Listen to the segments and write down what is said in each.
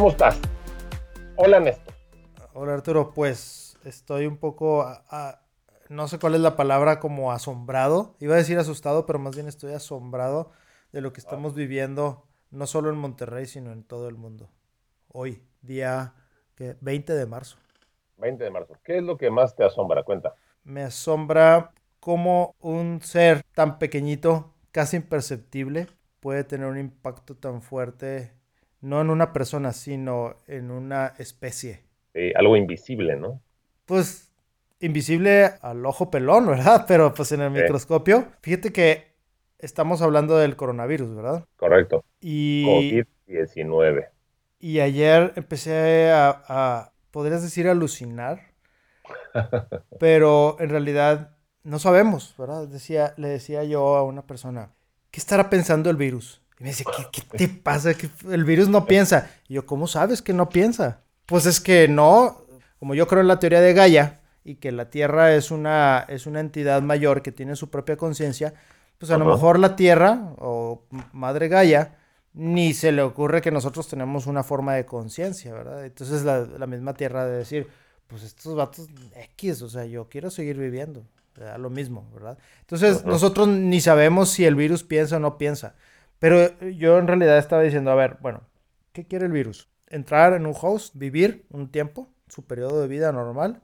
¿Cómo estás? Hola, Néstor. Hola, Arturo. Pues estoy un poco, no sé cuál es la palabra, como asombrado. Iba a decir asustado, pero más bien estoy asombrado de lo que estamos viviendo, no solo en Monterrey, sino en todo el mundo. Hoy, día 20 de marzo. 20 de marzo. ¿Qué es lo que más te asombra? Cuenta. Me asombra cómo un ser tan pequeñito, casi imperceptible, puede tener un impacto tan fuerte no en una persona, sino en una especie. algo invisible, ¿no? Pues invisible al ojo pelón, ¿verdad? Pero pues en el microscopio. Fíjate que estamos hablando del coronavirus, ¿verdad? Correcto. Y... COVID-19. Y ayer empecé a, a, podrías decir, alucinar. pero en realidad no sabemos, ¿verdad? Decía, le decía yo a una persona, ¿qué estará pensando el virus? Y me dice, ¿qué, te pasa? Que el virus no piensa. Y yo, ¿cómo sabes que no piensa? Pues es que no, como yo creo en la teoría de Gaia y que la Tierra es una, es una entidad mayor que tiene su propia conciencia, pues a lo mejor la Tierra o Madre Gaia ni se le ocurre que nosotros tenemos una forma de conciencia, ¿verdad? Entonces la, la, misma Tierra de decir, pues estos vatos X, o sea, yo quiero seguir viviendo, a lo mismo, ¿verdad? Entonces nosotros ni sabemos si el virus piensa o no piensa. Pero yo en realidad estaba diciendo, a ver, bueno, ¿qué quiere el virus? Entrar en un host, vivir un tiempo, su periodo de vida normal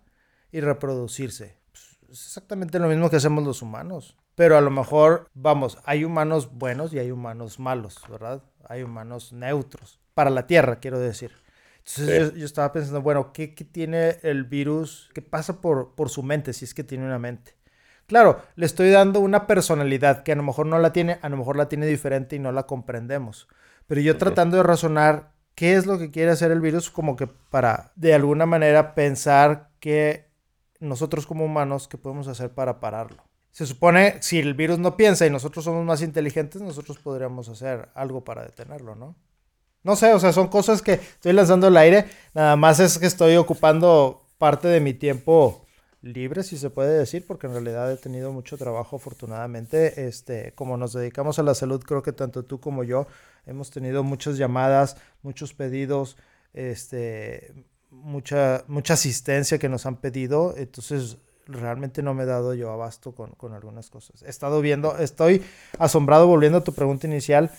y reproducirse. Pues, es exactamente lo mismo que hacemos los humanos. Pero a lo mejor, vamos, hay humanos buenos y hay humanos malos, ¿verdad? Hay humanos neutros. Para la Tierra, quiero decir. Entonces yo, estaba pensando, bueno, ¿qué, ¿qué, tiene el virus? ¿Qué pasa por, por su mente, si es que tiene una mente? Claro, le estoy dando una personalidad que a lo mejor no la tiene, a lo mejor la tiene diferente y no la comprendemos. Pero yo tratando de razonar qué es lo que quiere hacer el virus, como que para de alguna manera pensar que nosotros como humanos, ¿qué podemos hacer para pararlo? Se supone, si el virus no piensa y nosotros somos más inteligentes, nosotros podríamos hacer algo para detenerlo, ¿no? No sé, o sea, son cosas que estoy lanzando al aire. Nada más es que estoy ocupando parte de mi tiempo libre, si se puede decir, porque en realidad he tenido mucho trabajo, afortunadamente. Este, como nos dedicamos a la salud, creo que tanto tú como yo hemos tenido muchas llamadas, muchos pedidos, este, mucha, mucha asistencia que nos han pedido. Entonces, realmente no me he dado yo abasto con, con algunas cosas. He estado viendo, estoy asombrado, volviendo a tu pregunta inicial,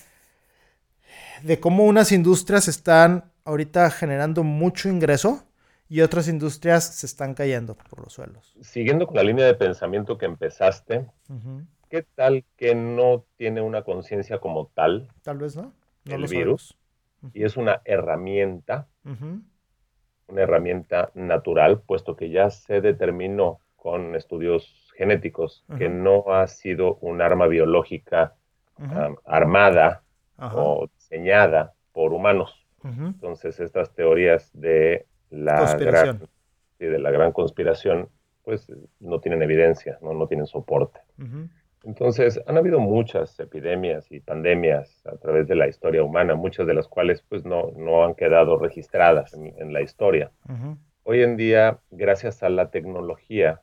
de cómo unas industrias están ahorita generando mucho ingreso y otras industrias se están cayendo por los suelos. Siguiendo con la línea de pensamiento que empezaste, ¿qué tal que no tiene una conciencia como tal? Tal vez no. el virus. Y es una herramienta, una herramienta natural, puesto que ya se determinó con estudios genéticos que no ha sido un arma biológica armada o diseñada por humanos. Entonces, estas teorías de la gran, de la gran conspiración, pues no tienen evidencia, no, no tienen soporte. Entonces, han habido muchas epidemias y pandemias a través de la historia humana, muchas de las cuales pues no, no han quedado registradas en, la historia. Hoy en día, gracias a la tecnología,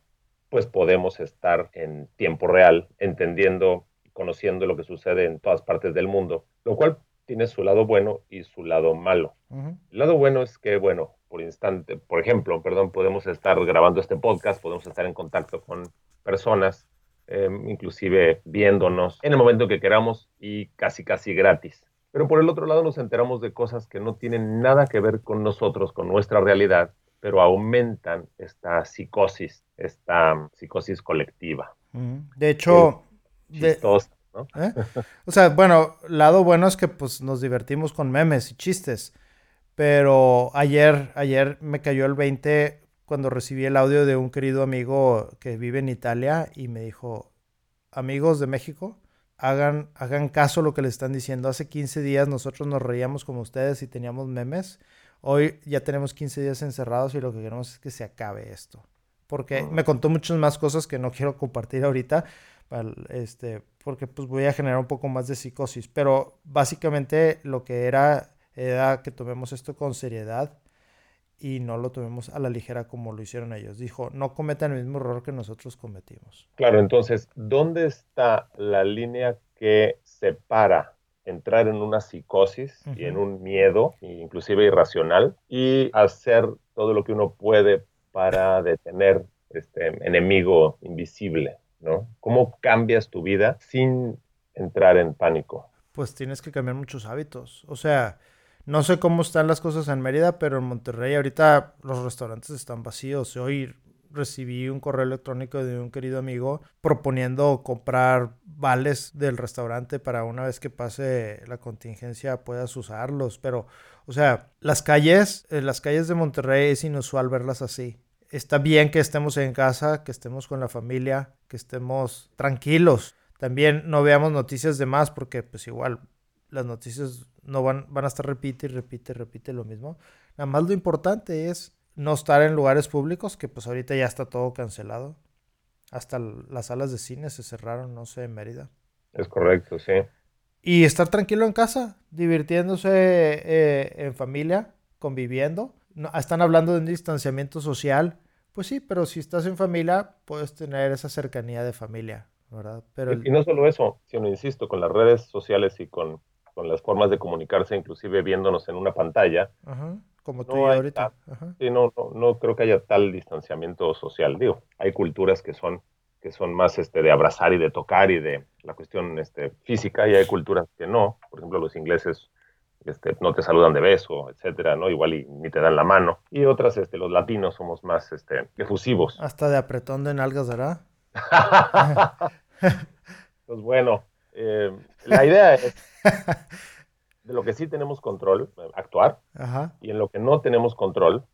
pues podemos estar en tiempo real, entendiendo y conociendo lo que sucede en todas partes del mundo, lo cual tiene su lado bueno y su lado malo. El lado bueno es que, bueno, por instante, por ejemplo, perdón, podemos estar grabando este podcast, podemos estar en contacto con personas, em, inclusive viéndonos en el momento que queramos y casi, casi gratis. Pero por el otro lado nos enteramos de cosas que no tienen nada que ver con nosotros, con nuestra realidad, pero aumentan esta psicosis, esta psicosis colectiva. De hecho, ¿no? ¿Eh? O sea, bueno, lado bueno es que pues nos divertimos con memes y chistes. Pero ayer, ayer me cayó el 20 cuando recibí el audio de un querido amigo que vive en Italia y me dijo, amigos de México, hagan, hagan caso a lo que les están diciendo. Hace 15 días nosotros nos reíamos como ustedes y teníamos memes. Hoy ya tenemos 15 días encerrados y lo que queremos es que se acabe esto. Porque me contó muchas más cosas que no quiero compartir ahorita, este, porque pues voy a generar un poco más de psicosis. Pero básicamente lo que era era que tomemos esto con seriedad y no lo tomemos a la ligera como lo hicieron ellos. Dijo, no cometan el mismo error que nosotros cometimos. Claro, entonces, ¿dónde está la línea que separa entrar en una psicosis y en un miedo, inclusive irracional, y hacer todo lo que uno puede para detener este enemigo invisible, ¿no? ¿Cómo cambias tu vida sin entrar en pánico? Pues tienes que cambiar muchos hábitos. O sea, no sé cómo están las cosas en Mérida, pero en Monterrey ahorita los restaurantes están vacíos. Hoy recibí un correo electrónico de un querido amigo proponiendo comprar vales del restaurante para una vez que pase la contingencia puedas usarlos. Pero, o sea, las calles, en las calles de Monterrey es inusual verlas así. Está bien que estemos en casa, que estemos con la familia, que estemos tranquilos. También no veamos noticias de más porque pues igual las noticias no van, van a estar repite y repite, repite lo mismo. Nada más lo importante es no estar en lugares públicos, que pues ahorita ya está todo cancelado. Hasta las salas de cine se cerraron, no sé, en Mérida. Es correcto, sí. Y estar tranquilo en casa, divirtiéndose eh, en familia, conviviendo. No, están hablando de un distanciamiento social. Pues sí, pero si estás en familia, puedes tener esa cercanía de familia, ¿verdad? Pero y, y no solo eso, sino, insisto, con las redes sociales y con con las formas de comunicarse, inclusive viéndonos en una pantalla. Como tú y ahorita. Sí, no, no, no, creo que haya tal distanciamiento social. Digo, hay culturas que son, que son más este, de abrazar y de tocar y de la cuestión este, física, y hay culturas que no. Por ejemplo, los ingleses este, no te saludan de beso, etcétera, ¿no? Igual y ni te dan la mano. Y otras, este, los latinos somos más este, efusivos. Hasta de apretón de nalgas, ¿verdad? pues bueno, eh, la idea es de lo que sí tenemos control, actuar, y en lo que no tenemos control,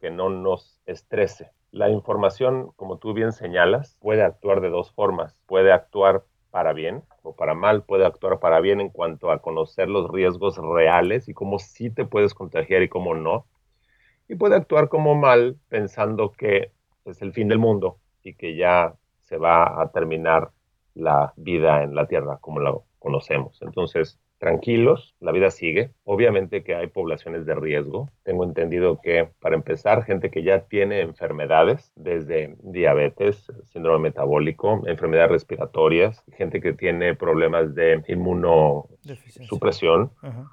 que no nos estrese. La información, como tú bien señalas, puede actuar de dos formas. Puede actuar para bien o para mal, puede actuar para bien en cuanto a conocer los riesgos reales y cómo sí te puedes contagiar y cómo no. Y puede actuar como mal pensando que es el fin del mundo y que ya se va a terminar la vida en la Tierra como la conocemos. Entonces, tranquilos, la vida sigue. Obviamente que hay poblaciones de riesgo. Tengo entendido que, para empezar, gente que ya tiene enfermedades, desde diabetes, síndrome metabólico, enfermedades respiratorias, gente que tiene problemas de inmunosupresión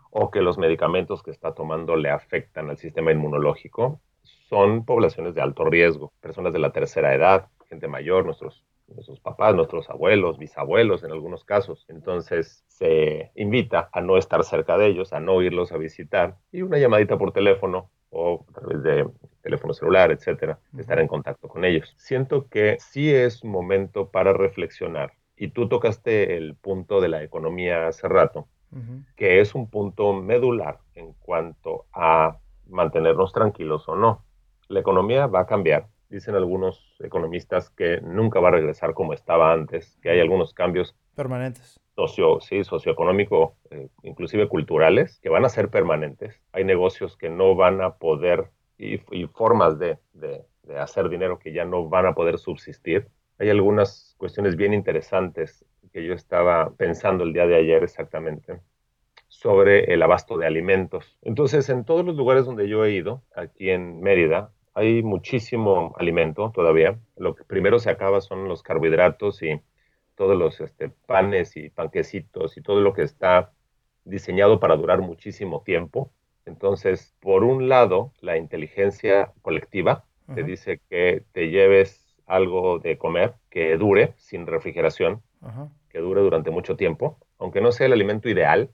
o que los medicamentos que está tomando le afectan al sistema inmunológico, son poblaciones de alto riesgo, personas de la tercera edad, gente mayor, nuestros nuestros papás, nuestros abuelos, bisabuelos en algunos casos. Entonces se invita a no estar cerca de ellos, a no irlos a visitar y una llamadita por teléfono o a través de teléfono celular, etcétera, estar en contacto con ellos. Siento que sí es momento para reflexionar. Y tú tocaste el punto de la economía hace rato, que es un punto medular en cuanto a mantenernos tranquilos o no. La economía va a cambiar, dicen algunos economistas que nunca va a regresar como estaba antes, que hay algunos cambios permanentes. Socio, sí, socioeconómico, eh, inclusive culturales, que van a ser permanentes. Hay negocios que no van a poder y, formas de, de, de hacer dinero que ya no van a poder subsistir. Hay algunas cuestiones bien interesantes que yo estaba pensando el día de ayer exactamente sobre el abasto de alimentos. Entonces, en todos los lugares donde yo he ido, aquí en Mérida, hay muchísimo alimento todavía. Lo que primero se acaba son los carbohidratos y todos los este, panes y panquecitos y todo lo que está diseñado para durar muchísimo tiempo. Entonces, por un lado, la inteligencia colectiva te dice que te lleves algo de comer que dure sin refrigeración, que dure durante mucho tiempo, aunque no sea el alimento ideal,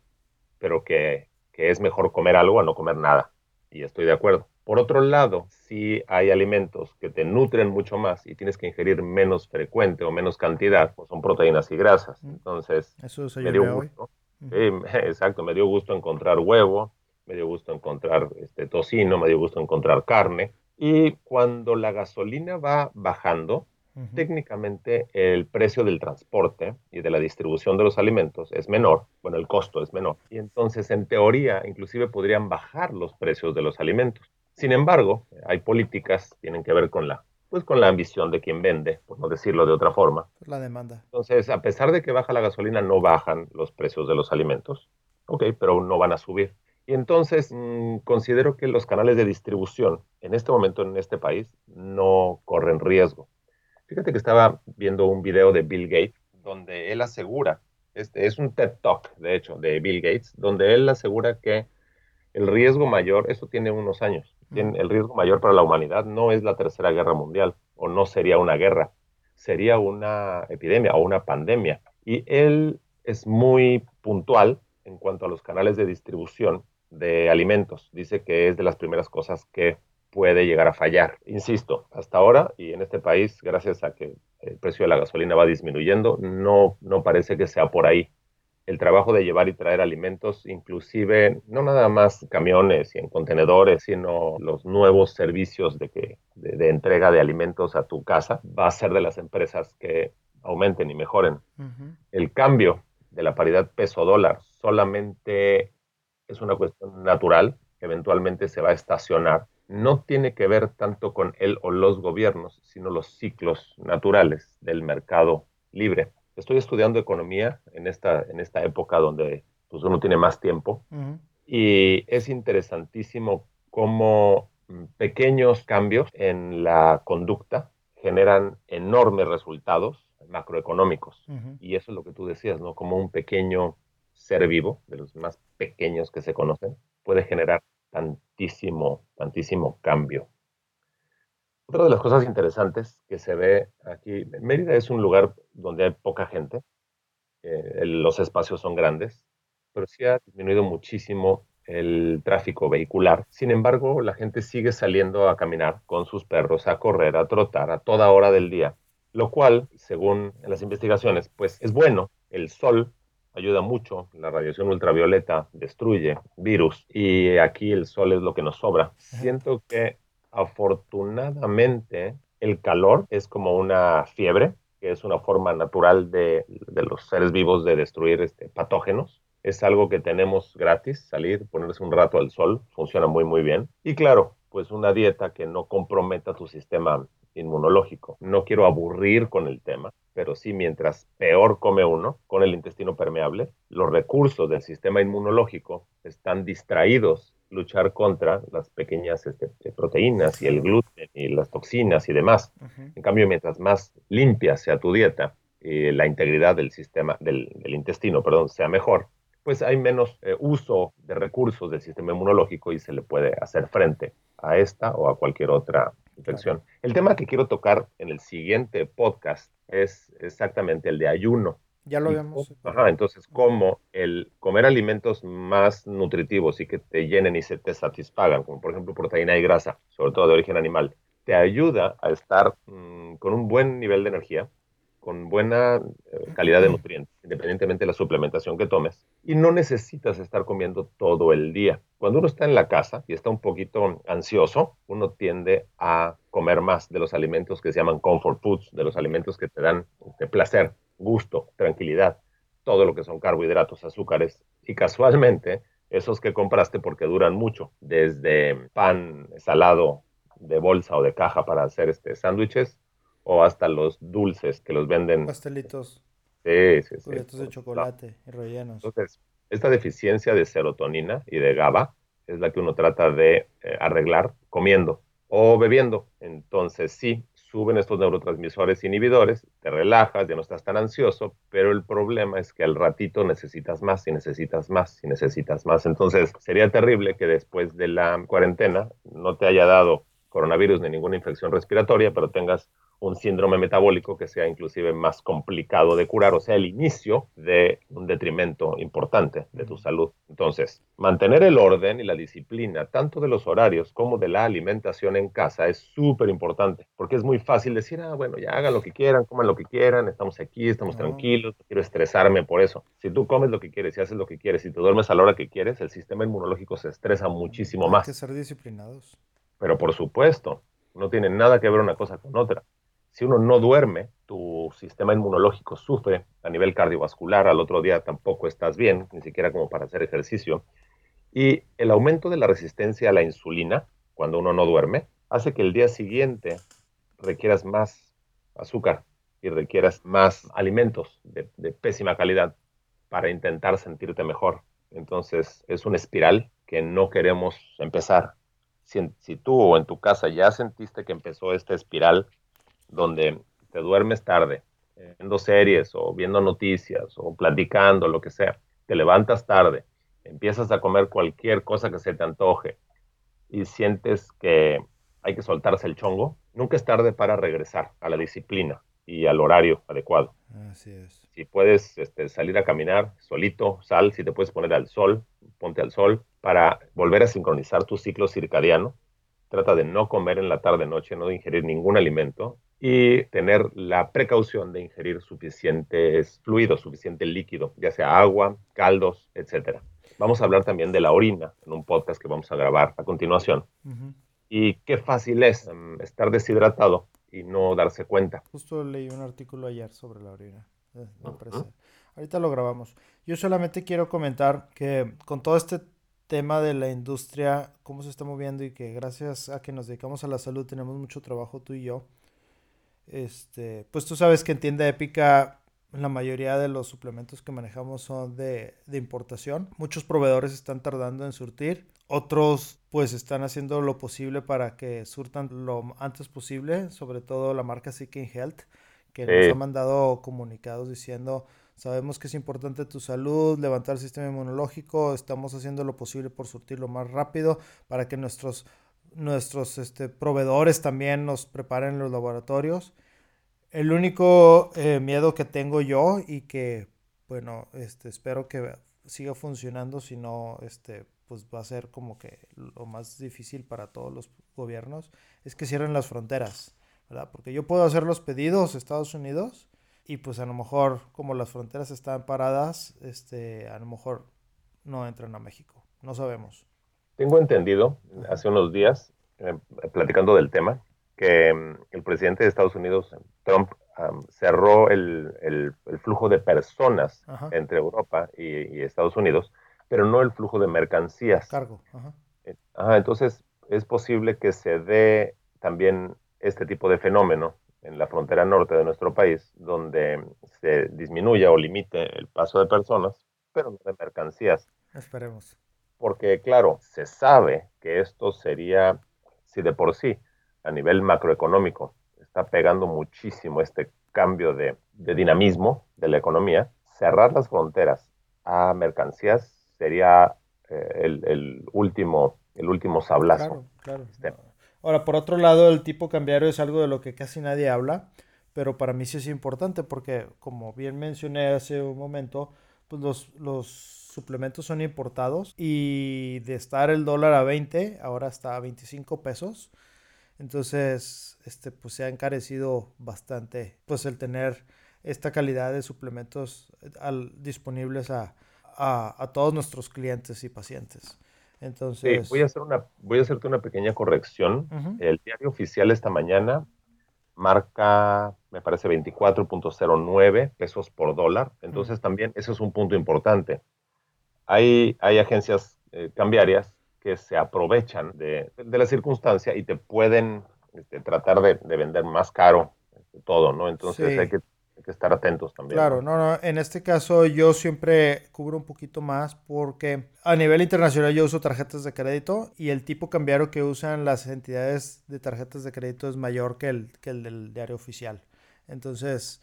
pero que, que es mejor comer algo a no comer nada. Y estoy de acuerdo. Por otro lado, si hay alimentos que te nutren mucho más y tienes que ingerir menos frecuente o menos cantidad, pues son proteínas y grasas. Entonces, Eso me dio gusto. exacto, me dio gusto encontrar huevo, me dio gusto encontrar este, tocino, me dio gusto encontrar carne. Y cuando la gasolina va bajando, técnicamente el precio del transporte y de la distribución de los alimentos es menor, bueno, el costo es menor, y entonces en teoría inclusive podrían bajar los precios de los alimentos. Sin embargo, hay políticas que tienen que ver con la pues con la ambición de quien vende, por no decirlo de otra forma. La demanda. Entonces, a pesar de que baja la gasolina, no bajan los precios de los alimentos. Ok, pero no van a subir. Y entonces mm, considero que los canales de distribución en este momento en este país no corren riesgo. Fíjate que estaba viendo un video de Bill Gates donde él asegura, este es un TED Talk de hecho de Bill Gates, donde él asegura que el riesgo mayor, eso tiene unos años, tiene, el riesgo mayor para la humanidad no es la tercera guerra mundial o no sería una guerra, sería una epidemia o una pandemia. Y él es muy puntual en cuanto a los canales de distribución de alimentos. Dice que es de las primeras cosas que puede llegar a fallar. Insisto, hasta ahora y en este país, gracias a que el precio de la gasolina va disminuyendo, no, no parece que sea por ahí. El trabajo de llevar y traer alimentos, inclusive no nada más camiones y en contenedores, sino los nuevos servicios de, que, de, entrega de alimentos a tu casa, va a ser de las empresas que aumenten y mejoren. El cambio de la paridad peso-dólar solamente es una cuestión natural, eventualmente se va a estacionar. No tiene que ver tanto con él o los gobiernos, sino los ciclos naturales del mercado libre. Estoy estudiando economía en esta, en esta época donde pues, uno tiene más tiempo y es interesantísimo cómo mm, pequeños cambios en la conducta generan enormes resultados macroeconómicos. Y eso es lo que tú decías, ¿no? Como un pequeño ser vivo, de los más pequeños que se conocen, puede generar tantísimo, tantísimo cambio. Otra de las cosas interesantes que se ve aquí, Mérida es un lugar donde hay poca gente, eh, los espacios son grandes, pero sí ha disminuido muchísimo el tráfico vehicular. Sin embargo, la gente sigue saliendo a caminar con sus perros, a correr, a trotar a toda hora del día, lo cual, según las investigaciones, pues es bueno. El sol ayuda mucho. La radiación ultravioleta destruye virus y aquí el sol es lo que nos sobra. Siento que afortunadamente el calor es como una fiebre, que es una forma natural de, los seres vivos de destruir este, patógenos. Es algo que tenemos gratis, salir, ponerse un rato al sol, funciona muy muy bien. Y claro, pues una dieta que no comprometa tu sistema inmunológico. No quiero aburrir con el tema, pero sí mientras peor come uno con el intestino permeable, los recursos del sistema inmunológico están distraídos luchar contra las pequeñas este, proteínas y el gluten y las toxinas y demás. En cambio, mientras más limpia sea tu dieta y la integridad del sistema, del, intestino, perdón, sea mejor, pues hay menos eh, uso de recursos del sistema inmunológico y se le puede hacer frente a esta o a cualquier otra infección. El tema que quiero tocar en el siguiente podcast es exactamente el de ayuno. Ya lo habíamos. Ajá, entonces, cómo el comer alimentos más nutritivos y que te llenen y se te satisfagan, como por ejemplo proteína y grasa, sobre todo de origen animal, te ayuda a estar mm, con un buen nivel de energía, con buena eh, calidad de nutrientes, independientemente de la suplementación que tomes. Y no necesitas estar comiendo todo el día. Cuando uno está en la casa y está un poquito ansioso, uno tiende a comer más de los alimentos que se llaman comfort foods, de los alimentos que te dan de placer, gusto, tranquilidad, todo lo que son carbohidratos, azúcares. Y casualmente, esos que compraste porque duran mucho, desde pan salado de bolsa o de caja para hacer este sándwiches, o hasta los dulces que los venden. Pastelitos. Sí, sí, sí. de chocolate y rellenos. Entonces, esta deficiencia de serotonina y de GABA es la que uno trata de eh, arreglar comiendo o bebiendo. Entonces, sí, suben estos neurotransmisores inhibidores, te relajas, ya no estás tan ansioso, pero el problema es que al ratito necesitas más y necesitas más y necesitas más. Entonces, sería terrible que después de la cuarentena no te haya dado coronavirus ni ninguna infección respiratoria, pero tengas un síndrome metabólico que sea inclusive más complicado de curar, o sea, el inicio de un detrimento importante de tu salud. Entonces, mantener el orden y la disciplina, tanto de los horarios como de la alimentación en casa, es súper importante, porque es muy fácil decir, ah, bueno, ya hagan lo que quieran, coman lo que quieran, estamos aquí, estamos tranquilos, no quiero estresarme por eso. Si tú comes lo que quieres y haces lo que quieres y te duermes a la hora que quieres, el sistema inmunológico se estresa muchísimo más. Hay que ser disciplinados. Pero por supuesto, no tiene nada que ver una cosa con otra Si uno no duerme, tu sistema inmunológico sufre a nivel cardiovascular, al otro día tampoco estás bien, ni siquiera como para hacer ejercicio. Y el aumento de la resistencia a la insulina, cuando uno no duerme, hace que el día siguiente requieras más azúcar y requieras más alimentos de, pésima calidad para intentar sentirte mejor. Entonces es una espiral que no queremos empezar. Si, si, tú o en tu casa ya sentiste que empezó esta espiral donde te duermes tarde, viendo series o viendo noticias o platicando, lo que sea, te levantas tarde, empiezas a comer cualquier cosa que se te antoje y sientes que hay que soltarse el chongo, nunca es tarde para regresar a la disciplina y al horario adecuado. Así es. Si puedes este, salir a caminar solito, sal, si te puedes poner al sol, ponte al sol para volver a sincronizar tu ciclo circadiano. Trata de no comer en la tarde-noche, no de ingerir ningún alimento y tener la precaución de ingerir suficientes fluidos, suficiente líquido, ya sea agua, caldos, etc. Vamos a hablar también de la orina en un podcast que vamos a grabar a continuación. Y qué fácil es um, estar deshidratado y no darse cuenta. Justo leí un artículo ayer sobre la orina. Eh, Ahorita lo grabamos. Yo solamente quiero comentar que con todo este tema de la industria, cómo se está moviendo y que gracias a que nos dedicamos a la salud tenemos mucho trabajo tú y yo. Este, pues tú sabes que en tienda épica la mayoría de los suplementos que manejamos son de, de, importación. Muchos proveedores están tardando en surtir. Otros pues están haciendo lo posible para que surtan lo antes posible. Sobre todo la marca Seeking Health que nos ha mandado comunicados diciendo sabemos que es importante tu salud, levantar el sistema inmunológico. Estamos haciendo lo posible por surtirlo más rápido para que nuestros nuestros este, proveedores también nos preparen los laboratorios. El único eh, miedo que tengo yo y que, bueno, este, espero que siga funcionando, si no, este, pues va a ser como que lo más difícil para todos los gobiernos, es que cierren las fronteras, ¿verdad? Porque yo puedo hacer los pedidos a Estados Unidos y pues a lo mejor como las fronteras están paradas, este, a lo mejor no entran a México, no sabemos. Tengo entendido, hace unos días, eh, platicando del tema, que mm, el presidente de Estados Unidos, Trump, cerró el, el, flujo de personas entre Europa y, Estados Unidos, pero no el flujo de mercancías. Cargo. Eh, entonces, es posible que se dé también este tipo de fenómeno en la frontera norte de nuestro país, donde se disminuya o limite el paso de personas, pero no de mercancías. Esperemos porque claro, se sabe que esto sería, si de por sí, a nivel macroeconómico, está pegando muchísimo este cambio de, dinamismo de la economía, cerrar las fronteras a mercancías sería eh, el, último, el último sablazo. Claro, claro. Ahora, por otro lado, el tipo cambiario es algo de lo que casi nadie habla, pero para mí sí es importante porque, como bien mencioné hace un momento, pues los, los suplementos son importados y de estar el dólar a 20, ahora está a 25 pesos. Entonces, este, pues se ha encarecido bastante, pues el tener esta calidad de suplementos eh, al, disponibles a, a, todos nuestros clientes y pacientes. Entonces, voy a hacer una, voy a hacerte una pequeña corrección. El diario oficial esta mañana marca, me parece, 24.09 pesos por dólar. Entonces, también ese es un punto importante hay, hay agencias eh, cambiarias que se aprovechan de, la circunstancia y te pueden este, tratar de, vender más caro este, todo, ¿no? Entonces hay, que, estar atentos también. Claro, ¿no? no, en este caso yo siempre cubro un poquito más porque a nivel internacional yo uso tarjetas de crédito y el tipo cambiario que usan las entidades de tarjetas de crédito es mayor que el, que el del diario oficial. Entonces,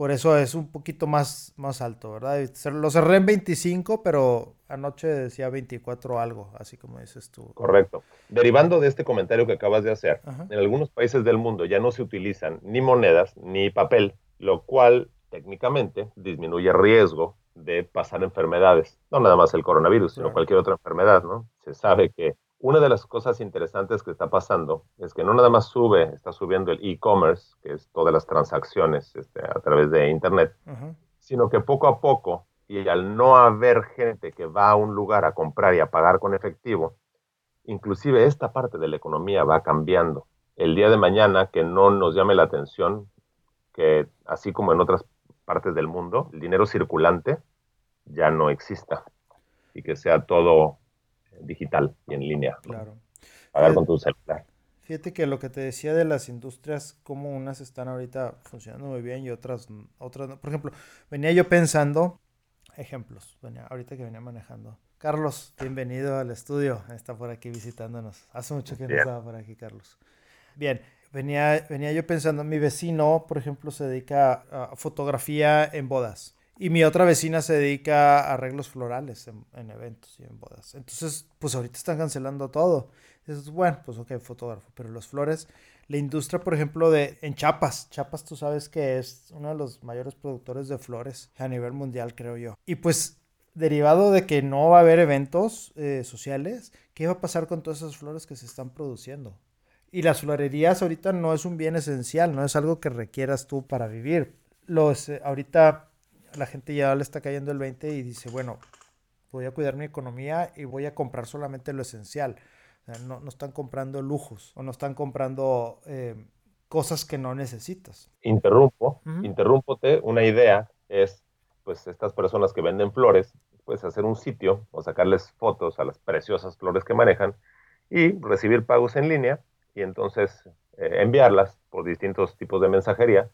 por eso es un poquito más, más alto, ¿verdad? Lo cerré en 25, pero anoche decía 24 algo, así como dices tú. Correcto. Derivando de este comentario que acabas de hacer, en algunos países del mundo ya no se utilizan ni monedas ni papel, lo cual técnicamente disminuye riesgo de pasar enfermedades. No nada más el coronavirus, sino cualquier otra enfermedad, ¿no? Se sabe que una de las cosas interesantes que está pasando es que no nada más sube, está subiendo el e-commerce, que es todas las transacciones este, a través de Internet, sino que poco a poco, y al no haber gente que va a un lugar a comprar y a pagar con efectivo, inclusive esta parte de la economía va cambiando. el día de mañana que no nos llame la atención que así como en otras partes del mundo, el dinero circulante ya no exista y que sea todo digital y en línea. Claro. Pagar con tu celular. Fíjate que lo que te decía de las industrias, como unas están ahorita funcionando muy bien y otras, otras no. Por ejemplo, venía yo pensando, ejemplos, venía, ahorita que venía manejando. Carlos, bienvenido al estudio, está por aquí visitándonos. Hace mucho que no estaba por aquí, Carlos. Bien, venía, venía yo pensando, mi vecino, por ejemplo, se dedica a fotografía en bodas. Y mi otra vecina se dedica a arreglos florales en, eventos y en bodas. Entonces, pues ahorita están cancelando todo. Es bueno, pues ok, fotógrafo, pero las flores, la industria, por ejemplo, de en Chiapas. Chiapas, tú sabes que es uno de los mayores productores de flores a nivel mundial, creo yo. Y pues, derivado de que no va a haber eventos eh, sociales, ¿qué va a pasar con todas esas flores que se están produciendo? Y las florerías ahorita no es un bien esencial, no es algo que requieras tú para vivir. Los, eh, ahorita la gente ya le está cayendo el 20 y dice, bueno, voy a cuidar mi economía y voy a comprar solamente lo esencial. no, están comprando lujos o no están comprando eh, cosas que no necesitas. Interrumpo, interrumpote. Una idea es, pues, estas personas que venden flores, pues, hacer un sitio o sacarles fotos a las preciosas flores que manejan y recibir pagos en línea y entonces eh, enviarlas por distintos tipos de mensajería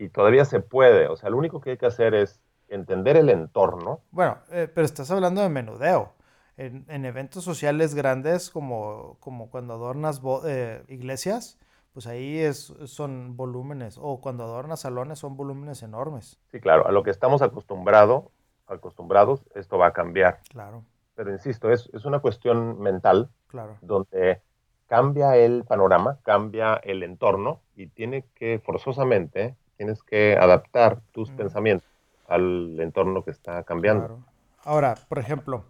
y todavía se puede. O sea, lo único que hay que hacer es entender el entorno. Bueno, eh, pero estás hablando de menudeo. En, eventos sociales grandes como, como cuando adornas eh, iglesias, pues ahí es, son volúmenes, o cuando adornas salones son volúmenes enormes. Sí, claro, a lo que estamos acostumbrado, acostumbrados, esto va a cambiar. Claro. Pero insisto, es, es una cuestión mental, claro. donde cambia el panorama, cambia el entorno y tiene que forzosamente tienes que adaptar tus pensamientos al entorno que está cambiando. Ahora, por ejemplo,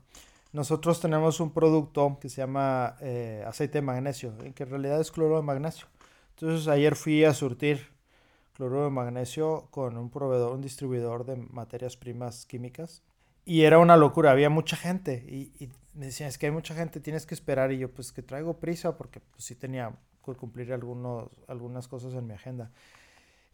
nosotros tenemos un producto que se llama eh, aceite de magnesio, que en realidad es cloro de magnesio. Entonces ayer fui a surtir cloro de magnesio con un proveedor, un distribuidor de materias primas químicas. Y era una locura, había mucha gente. Y, me decían, es que hay mucha gente, tienes que esperar. Y yo, pues que traigo prisa porque pues, sí tenía que cumplir algunos, algunas cosas en mi agenda.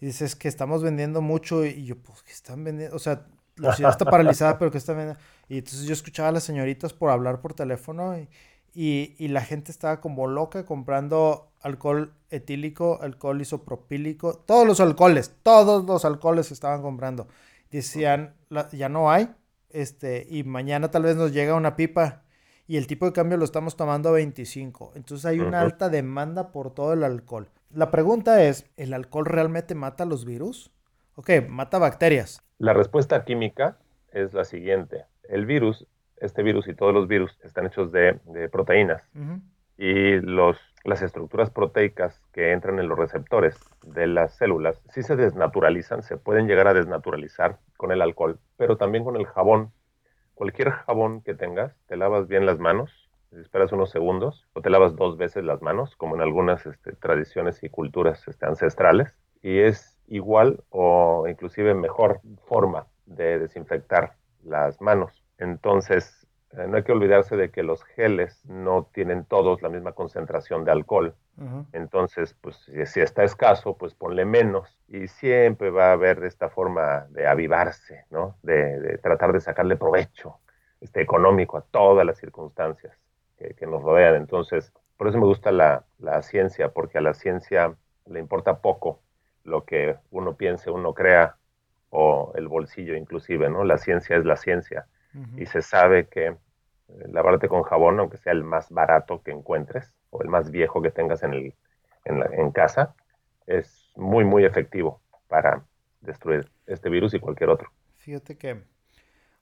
Y dices que estamos vendiendo mucho y yo, pues, que están vendiendo? O sea, la ciudad está paralizada, pero que están vendiendo? Y entonces yo escuchaba a las señoritas por hablar por teléfono y, y, la gente estaba como loca comprando alcohol etílico, alcohol isopropílico, todos los alcoholes, todos los alcoholes estaban comprando. Decían, ya no hay, este, y mañana tal vez nos llega una pipa y el tipo de cambio lo estamos tomando a 25. Entonces hay una alta demanda por todo el alcohol. La pregunta es, ¿el alcohol realmente mata los virus? Ok, mata bacterias. La respuesta química es la siguiente. El virus, este virus y todos los virus están hechos de, proteínas. Y los, las estructuras proteicas que entran en los receptores de las células, si se desnaturalizan, se pueden llegar a desnaturalizar con el alcohol, pero también con el jabón. Cualquier jabón que tengas, te lavas bien las manos, esperas unos segundos o te lavas dos veces las manos, como en algunas este, tradiciones y culturas este, ancestrales, y es igual o inclusive mejor forma de desinfectar las manos. Entonces, eh, no hay que olvidarse de que los geles no tienen todos la misma concentración de alcohol. Entonces, pues si, está escaso, pues ponle menos. Y siempre va a haber esta forma de avivarse, ¿no? De, de tratar de sacarle provecho este, económico a todas las circunstancias que, nos rodean. Entonces, por eso me gusta la, ciencia, porque a la ciencia le importa poco lo que uno piense, uno crea, o el bolsillo inclusive, ¿no? La ciencia es la ciencia. Y se sabe que eh, lavarte con jabón, aunque sea el más barato que encuentres, o el más viejo que tengas en, el, en, en casa, es muy, muy efectivo para destruir este virus y cualquier otro. Fíjate que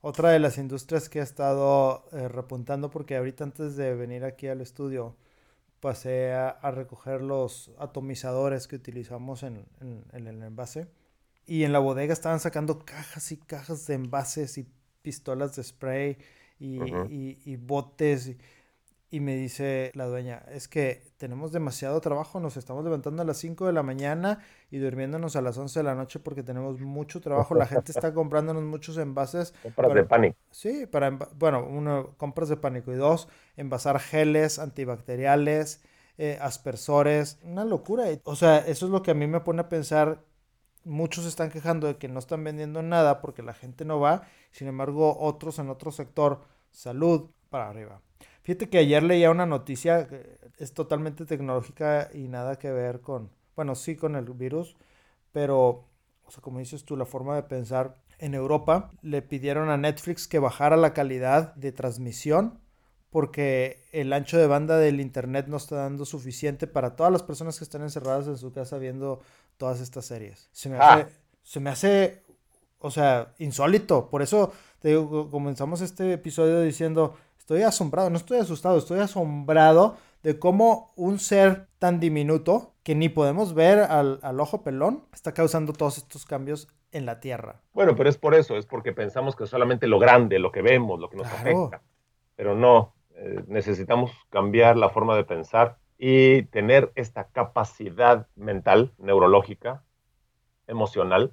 otra de las industrias que ha estado eh, repuntando, porque ahorita antes de venir aquí al estudio, pasé a, recoger los atomizadores que utilizamos en, el envase. Y en la bodega estaban sacando cajas y cajas de envases y pistolas de spray y, y botes. Y me dice la dueña, es que tenemos demasiado trabajo, nos estamos levantando a las 5 de la mañana y durmiéndonos a las 11 de la noche porque tenemos mucho trabajo, la gente está comprándonos muchos envases. Compras de pánico. Sí, para, bueno, uno, compras de pánico y dos, envasar geles antibacteriales, eh, aspersores, una locura. O sea, eso es lo que a mí me pone a pensar. Muchos están quejando de que no están vendiendo nada porque la gente no va, sin embargo otros en otro sector, salud, para arriba. Fíjate que ayer leía una noticia, es totalmente tecnológica y nada que ver con, bueno, sí con el virus, pero, o sea, como dices tú, la forma de pensar en Europa le pidieron a Netflix que bajara la calidad de transmisión porque el ancho de banda del internet no está dando suficiente para todas las personas que están encerradas en su casa viendo todas estas series. Se me hace, ah. se me hace o sea, insólito. Por eso te digo, comenzamos este episodio diciendo, estoy asombrado, no estoy asustado, estoy asombrado de cómo un ser tan diminuto que ni podemos ver al, ojo pelón está causando todos estos cambios en la Tierra. Bueno, pero es por eso, es porque pensamos que solamente lo grande, lo que vemos, lo que nos afecta. Pero no, eh, necesitamos cambiar la forma de pensar y tener esta capacidad mental, neurológica, emocional,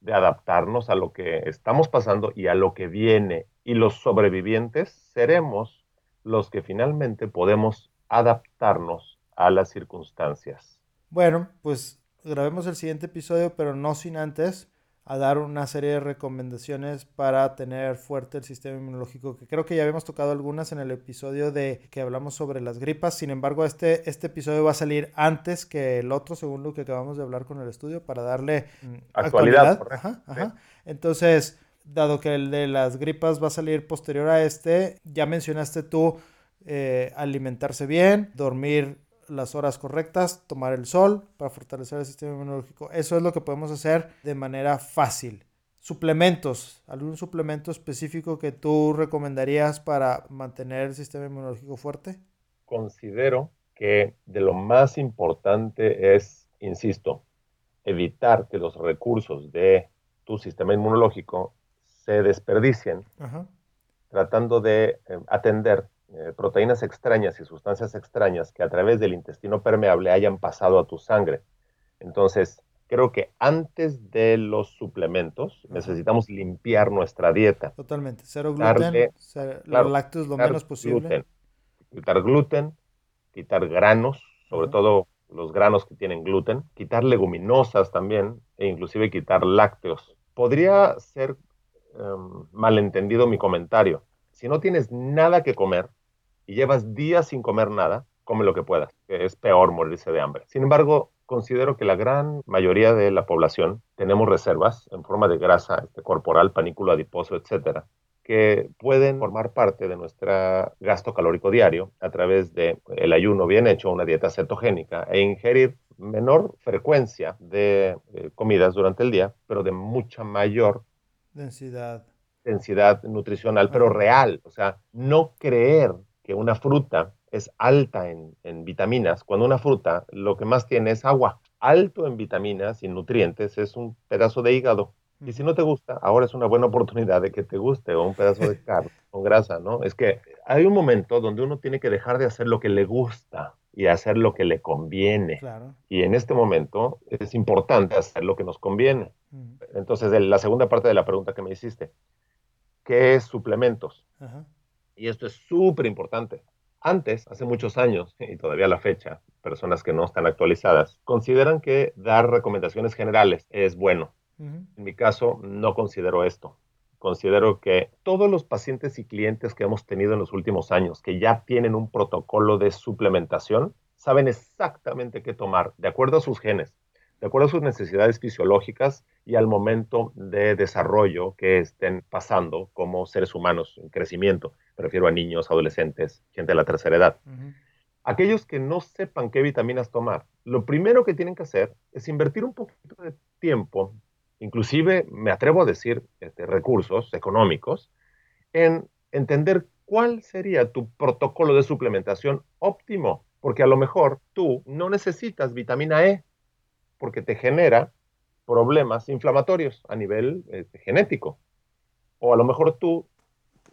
de adaptarnos a lo que estamos pasando y a lo que viene. Y los sobrevivientes seremos los que finalmente podemos adaptarnos a las circunstancias. Bueno, pues grabemos el siguiente episodio, pero no sin antes a dar una serie de recomendaciones para tener fuerte el sistema inmunológico, que creo que ya habíamos tocado algunas en el episodio de que hablamos sobre las gripas. Sin embargo, este, este episodio va a salir antes que el otro, según lo que acabamos de hablar con el estudio, para darle mm, actualidad. Entonces, dado que el de las gripas va a salir posterior a este, ya mencionaste tú eh, alimentarse bien, dormir las horas correctas, tomar el sol para fortalecer el sistema inmunológico. Eso es lo que podemos hacer de manera fácil. Suplementos, algún suplemento específico que tú recomendarías para mantener el sistema inmunológico fuerte? Considero que de lo más importante es, insisto, evitar que los recursos de tu sistema inmunológico se desperdicien, tratando de eh, atender eh, proteínas extrañas y sustancias extrañas que a través del intestino permeable hayan pasado a tu sangre. Entonces, creo que antes de los suplementos necesitamos limpiar nuestra dieta. Totalmente, cero gluten, los lácteos lo menos posible. quitar gluten, quitar granos, sobre todo los granos que tienen gluten, quitar leguminosas también e inclusive quitar lácteos. Podría ser em, malentendido mi comentario. Si no tienes nada que comer, y llevas días sin comer nada, come lo que puedas, es peor morirse de hambre. Sin embargo, considero que la gran mayoría de la población tenemos reservas en forma de grasa este, corporal, panículo adiposo, etcétera, que pueden formar parte de nuestro gasto calórico diario a través de el ayuno bien hecho, una dieta cetogénica e ingerir menor frecuencia de eh, comidas durante el día, pero de mucha mayor densidad densidad nutricional, pero real, o sea, no creer que una fruta es alta en, vitaminas, cuando una fruta lo que más tiene es agua. Alto en vitaminas y nutrientes es un pedazo de hígado. Y si no te gusta, ahora es una buena oportunidad de que te guste, o un pedazo de carne con grasa, ¿no? Es que hay un momento donde uno tiene que dejar de hacer lo que le gusta y hacer lo que le conviene. Y en este momento es importante hacer lo que nos conviene. Entonces, la segunda parte de la pregunta que me hiciste, ¿qué es suplementos? Ajá y esto es súper importante. Antes, hace muchos años, y todavía a la fecha, personas que no están actualizadas, consideran que dar recomendaciones generales es bueno. En mi caso, no considero esto. Considero que todos los pacientes y clientes que hemos tenido en los últimos años, que ya tienen un protocolo de suplementación, saben exactamente qué tomar de acuerdo a sus genes, de acuerdo a sus necesidades fisiológicas y al momento de desarrollo que estén pasando como seres humanos en crecimiento. Me refiero a niños, adolescentes, gente de la tercera edad. Aquellos que no sepan qué vitaminas tomar, lo primero que tienen que hacer es invertir un poquito de tiempo, inclusive me atrevo a decir este, recursos económicos, en entender cuál sería tu protocolo de suplementación óptimo, porque a lo mejor tú no necesitas vitamina E porque te genera problemas inflamatorios a nivel este, genético. O a lo mejor tú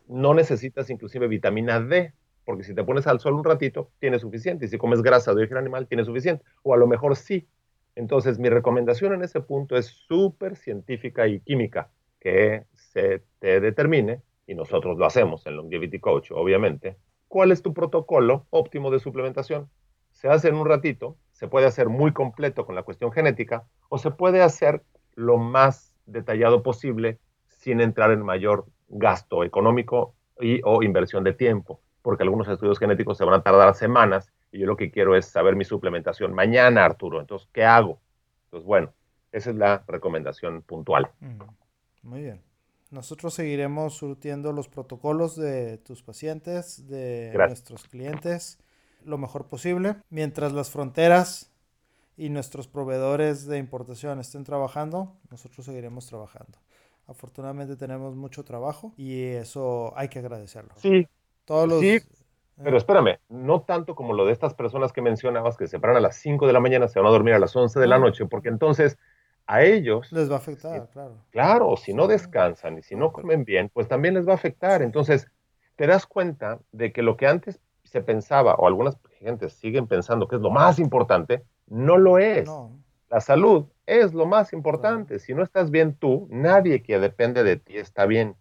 no necesitas inclusive vitamina D, porque si te pones al sol un ratito, tienes suficiente. Y si comes grasa de origen animal, tienes suficiente. O a lo mejor sí. Entonces, mi recomendación en ese punto es súper científica y química, que se te determine, y nosotros lo hacemos en Longevity Coach, obviamente, cuál es tu protocolo óptimo de suplementación se hace en un ratito, se puede hacer muy completo con la cuestión genética o se puede hacer lo más detallado posible sin entrar en mayor gasto económico y o inversión de tiempo, porque algunos estudios genéticos se van a tardar semanas y yo lo que quiero es saber mi suplementación mañana, Arturo. Entonces, ¿qué hago? Entonces, bueno, esa es la recomendación puntual. Muy bien. Nosotros seguiremos surtiendo los protocolos de tus pacientes, de nuestros clientes, lo mejor posible, mientras las fronteras y nuestros proveedores de importación estén trabajando, nosotros seguiremos trabajando. Afortunadamente tenemos mucho trabajo y eso hay que agradecerlo. Sí. Todos los, sí, pero espérame, no tanto como lo de estas personas que mencionabas que se paran a las 5 de la mañana, se van a dormir a las 11 de la noche, porque entonces a ellos... Les va a afectar, claro. Claro, si no descansan y si no comen bien, pues también les va a afectar. Entonces, te das cuenta de que lo que antes se pensaba, o algunas gentes siguen pensando que es lo más importante, no lo es. La salud es lo más importante. Si no estás bien tú, nadie que depende de ti está bien.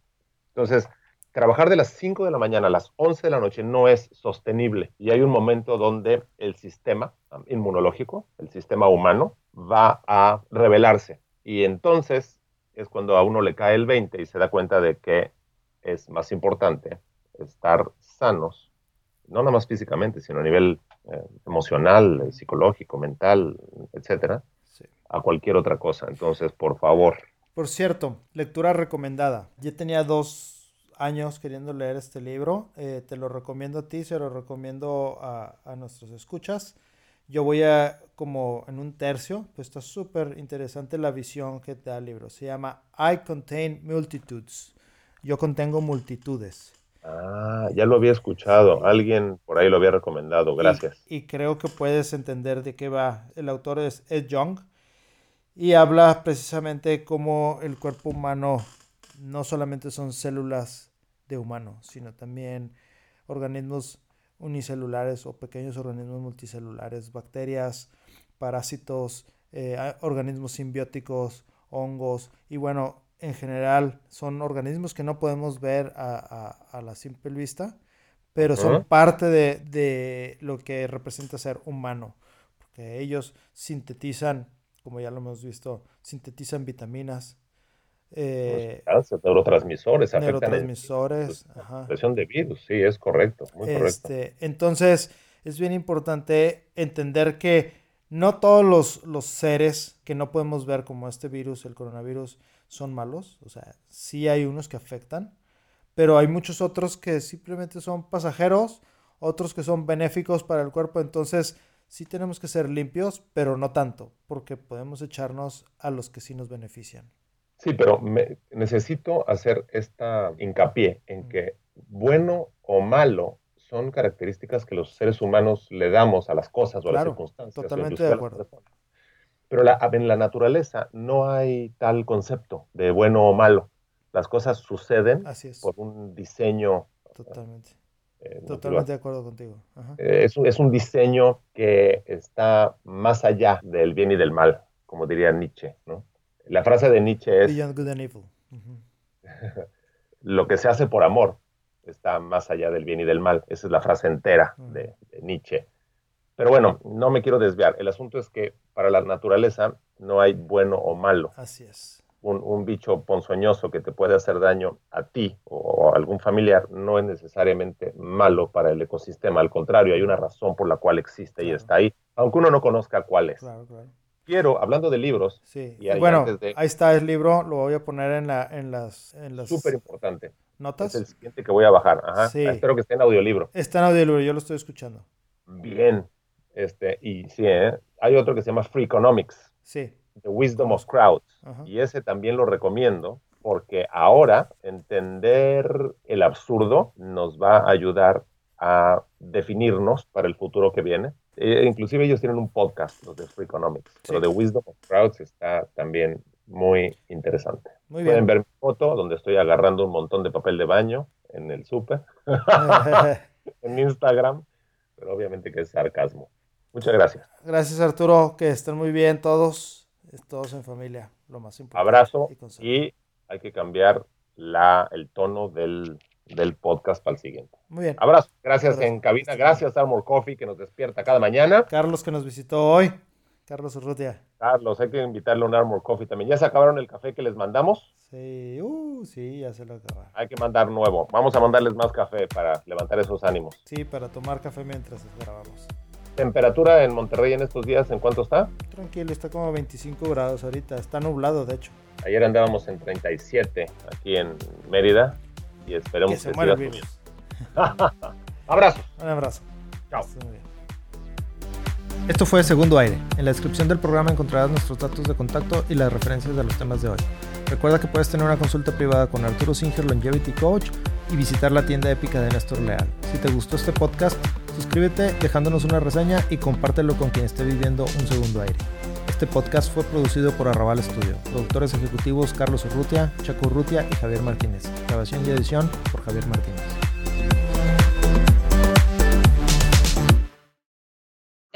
Entonces, trabajar de las 5 de la mañana a las 11 de la noche no es sostenible y hay un momento donde el sistema inmunológico, el sistema humano, va a revelarse y entonces es cuando a uno le cae el 20 y se da cuenta de que es más importante estar sanos, no nada más físicamente, sino a nivel eh, emocional, psicológico, mental, etcétera, a cualquier otra cosa. Entonces, por favor. Por cierto, lectura recomendada. Yo tenía dos años queriendo leer este libro. Eh, te lo recomiendo a ti, se lo recomiendo a, a, nuestros escuchas. Yo voy a como en un tercio, pues está súper interesante la visión que te da el libro. Se llama I Contain Multitudes. Yo contengo multitudes. Ah, ya lo había escuchado. Alguien por ahí lo había recomendado. Gracias. Y, y, creo que puedes entender de qué va. El autor es Ed Young y habla precisamente cómo el cuerpo humano no solamente son células de humano, sino también organismos unicelulares o pequeños organismos multicelulares, bacterias, parásitos, eh, organismos simbióticos, hongos y bueno, en general son organismos que no podemos ver a, la simple vista, pero son parte de, de, lo que representa ser humano, porque ellos sintetizan, como ya lo hemos visto, sintetizan vitaminas, eh, neurotransmisores. Neurotransmisores. La expresión de virus, sí, es correcto. Muy este, Entonces, es bien importante entender que no todos los, los, seres que no podemos ver como este virus, el coronavirus, son malos. O sea, sí hay unos que afectan, pero hay muchos otros que simplemente son pasajeros, otros que son benéficos para el cuerpo. Entonces, sí tenemos que ser limpios, pero no tanto, porque podemos echarnos a los que sí nos benefician. Sí, pero necesito hacer esta hincapié en que bueno o malo son características que los seres humanos le damos a las cosas o a las circunstancias. Totalmente de acuerdo. Pero la, en la naturaleza no hay tal concepto de bueno o malo. Las cosas suceden por un diseño. Totalmente. Eh, Totalmente de acuerdo contigo. Eh, es, es, un diseño que está más allá del bien y del mal, como diría Nietzsche, ¿no? La frase de Nietzsche es... lo que se hace por amor está más allá del bien y del mal. Esa es la frase entera de, Nietzsche. Pero bueno, no me quiero desviar. El asunto es que para la naturaleza no hay bueno o malo. Así es. Un, bicho ponzoñoso que te puede hacer daño a ti o a algún familiar no es necesariamente malo para el ecosistema. Al contrario, hay una razón por la cual existe y está ahí, aunque uno no conozca cuál es. Claro, claro quiero, hablando de libros. Sí. bueno, ahí está el libro, lo voy a poner en, la, en las... En las Súper importante. ¿Notas? Es el siguiente que voy a bajar. Ajá. Sí. Espero que esté en audiolibro. Está en audiolibro, yo lo estoy escuchando. Bien. Este, y sí, ¿eh? hay otro que se llama Free Economics. Sí. The Wisdom of Crowds. Y ese también lo recomiendo porque ahora entender el absurdo nos va a ayudar a definirnos para el futuro que viene eh, inclusive ellos tienen un podcast, los de Free Economics, pero The Wisdom of Crowds está también muy interesante. Muy Pueden ver mi foto donde estoy agarrando un montón de papel de baño en el súper, en Instagram, pero obviamente que es sarcasmo. Muchas gracias. Gracias Arturo, que estén muy bien todos, todos en familia, lo más importante. Abrazo y, hay que cambiar la, el tono del, del podcast para el siguiente. Muy bien. Abrazo. Gracias en cabina. Gracias Armor Coffee que nos despierta cada mañana. Carlos que nos visitó hoy. Carlos Urrutia. Carlos, hay que invitarle a un Armor Coffee también. ¿Ya se acabaron el café que les mandamos? Sí, uh, sí, ya se lo acabaron. Hay que mandar nuevo. Vamos a mandarles más café para levantar esos ánimos. Sí, para tomar café mientras grabamos. ¿Temperatura en Monterrey en estos días en cuánto está? Tranquilo, está como 25 grados ahorita. Está nublado, de hecho. Ayer andábamos en 37 aquí en Mérida y esperemos que se muera el virus. abrazo. Un abrazo. Chao. Esto fue Segundo Aire. En la descripción del programa encontrarás nuestros datos de contacto y las referencias de los temas de hoy. Recuerda que puedes tener una consulta privada con Arturo Singer, Longevity Coach, y visitar la tienda épica de Néstor Leal. Si te gustó este podcast, suscríbete dejándonos una reseña y compártelo con quien esté viviendo un segundo aire. Este podcast fue producido por Arrabal Studio. Productores ejecutivos Carlos Urrutia, Chaco Urrutia y Javier Martínez. Grabación y edición por Javier Martínez.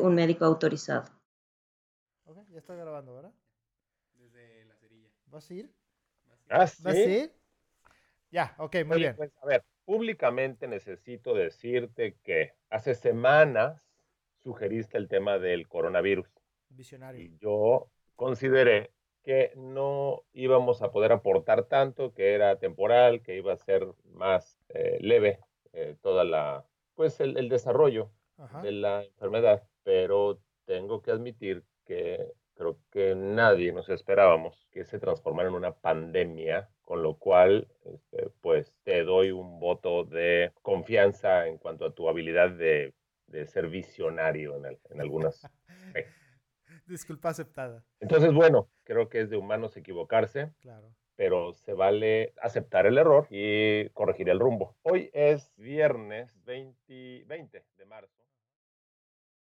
un médico autorizado. Ok, ya está grabando, ¿verdad? Desde la cerilla. ¿Vas a ir? ¿Ah, sí? ¿Vas a ir? Ya, ok, muy bien. Pues, a ver, públicamente necesito decirte que hace semanas sugeriste el tema del coronavirus. Visionario. Y yo consideré que no íbamos a poder aportar tanto, que era temporal, que iba a ser más eh, leve eh, toda la, pues el, el desarrollo de la enfermedad, pero tengo que admitir que creo que nadie nos esperábamos que se transformara en una pandemia, con lo cual, este, pues te doy un voto de confianza en cuanto a tu habilidad de, de ser visionario en, en algunas... Disculpa aceptada. Entonces, bueno, creo que es de humanos equivocarse. Claro pero se vale aceptar el error y corregir el rumbo. Hoy es viernes 20, 20 de marzo.